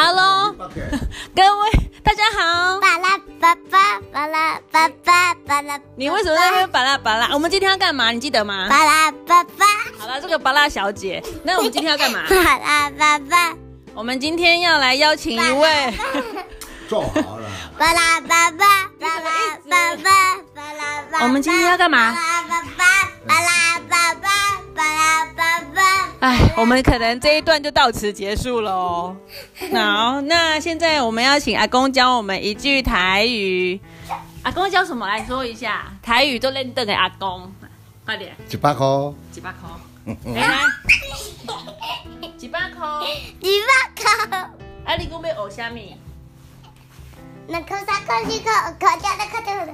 Hello，各位大家好。巴拉巴巴巴拉巴巴巴拉，你为什么在那边巴拉巴拉？我们今天要干嘛？你记得吗？巴拉巴巴好了，这个巴拉小姐，那我们今天要干嘛？巴拉巴巴我们今天要来邀请一位，做 好了，巴拉巴巴巴拉巴巴巴拉巴。我们今天要干嘛哎，我们可能这一段就到此结束了哦。好，那现在我们要请阿公教我们一句台语。阿公教什么？来说一下台语都认得给阿公，快点，一百块，几百块，来来，几 百块。你把口，啊，你讲要学什么？那口三口四口，口家的口家的。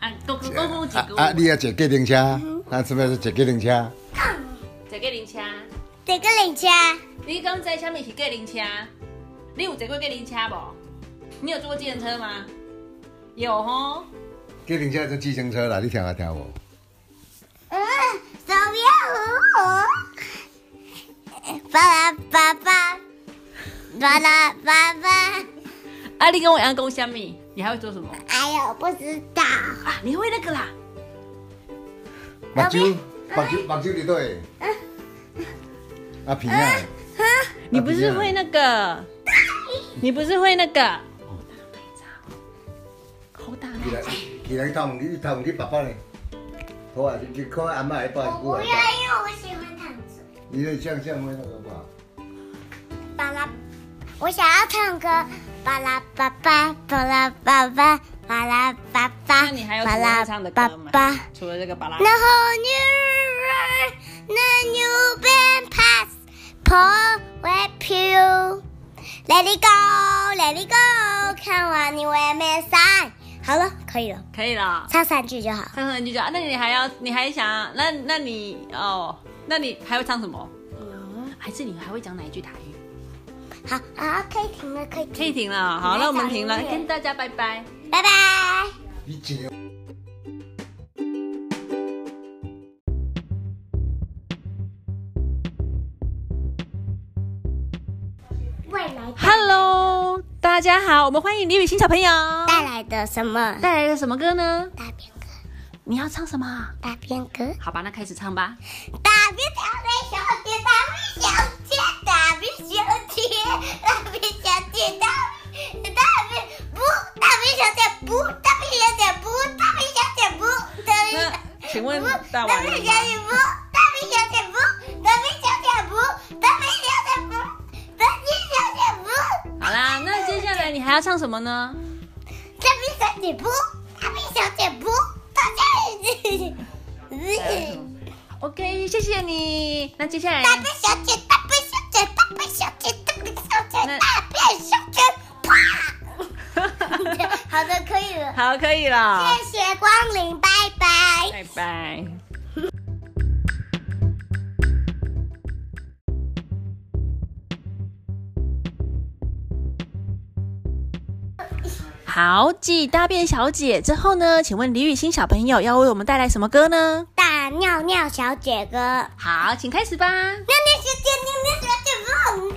啊，讲讲讲一句。啊啊！你要坐计程车，咱是不是坐计程车？坐计程车。这个零车，你敢知什么是计程车？你有坐过计程车无？你有坐过计程车吗？有吼。计程车是计程车啦，你听下听无？嗯，手表虎，巴拉巴巴，巴拉巴巴。啊，你跟我一样讲什么？你还会做什么？哎呀，我，不知道。啊，你会那个啦。目睭，目睭，目睭伫对。啊平啊！你不是会那个？你不是会那个？好大起来，起来头问你你爸爸呢？好啊，你看阿妈来抱我不要，因为我喜欢躺着。你那像像那个吧？巴拉，我想要唱歌。巴拉巴巴，巴拉巴巴，巴拉巴巴，那你还有什巴拉么会唱的巴歌吗巴。？除了这个巴拉 The。whole new world, the new been past, Paul with you. Let it go, let it go，看完你会没散。好了，可以了，可以了，唱三句就好。唱三句就好。那你还要，你还想，那那你哦，那你还会唱什么？还是你还会讲哪一句台语？好，好，可以停了，可以停，可以停了，好，那我们停了，跟大家拜拜。拜拜。Hello，大家好，我们欢迎李雨欣小朋友。带来的什么？带来的什么歌呢？大便歌，你要唱什么？大便歌。好吧，那开始唱吧。大便小姐，大便小姐，大便小姐，大便小姐，大便大便不，大便小姐不，大便小姐不，大便小姐不，大便那请问不，大大便？小姐不，还要唱什么呢？大兵小姐不，大兵小姐不，大便。OK，谢谢你。那接下来大兵小姐，大兵小姐，大兵小姐，大兵小姐，那大兵小姐，啪！好的，可以了。好，可以了，谢谢光临，拜拜。拜拜。好，继大便小姐之后呢？请问李雨欣小朋友要为我们带来什么歌呢？大尿尿小姐歌，好，请开始吧。尿尿小姐，尿尿小姐，不，尿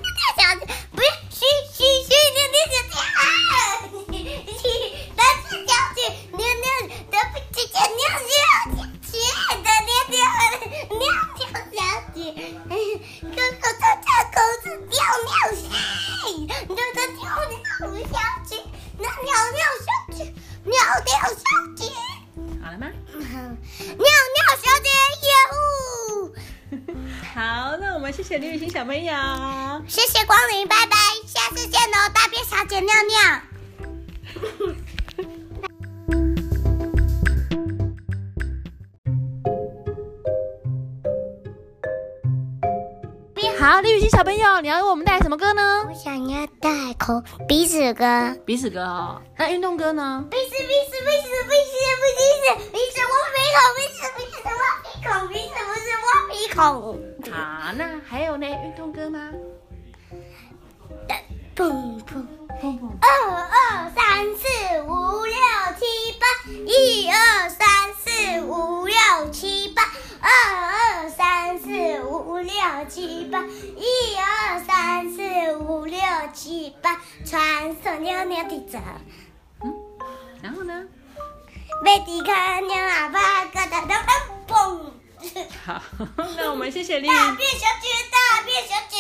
们谢谢李雨欣小朋友。谢谢光临，拜拜，下次见喽，大便小姐尿尿。好，李雨欣小朋友，你要为我们带来什么歌呢？我想要带口鼻子歌，鼻子歌哦。那运动歌呢？鼻子鼻子鼻子鼻子鼻子鼻子鼻子，我鼻孔，鼻子鼻子我鼻孔，鼻子不是挖鼻孔。好，那还有呢？运动歌吗？砰砰。砰砰。二二三四五六七八，一二三四五六七八，二二三四五五六七八，一二三四五六七八，传送牛牛的走。然后呢？贝蒂看牛喇叭，咯哒哒哒嘣！好，那我们谢谢丽大变小姐，大变小姐。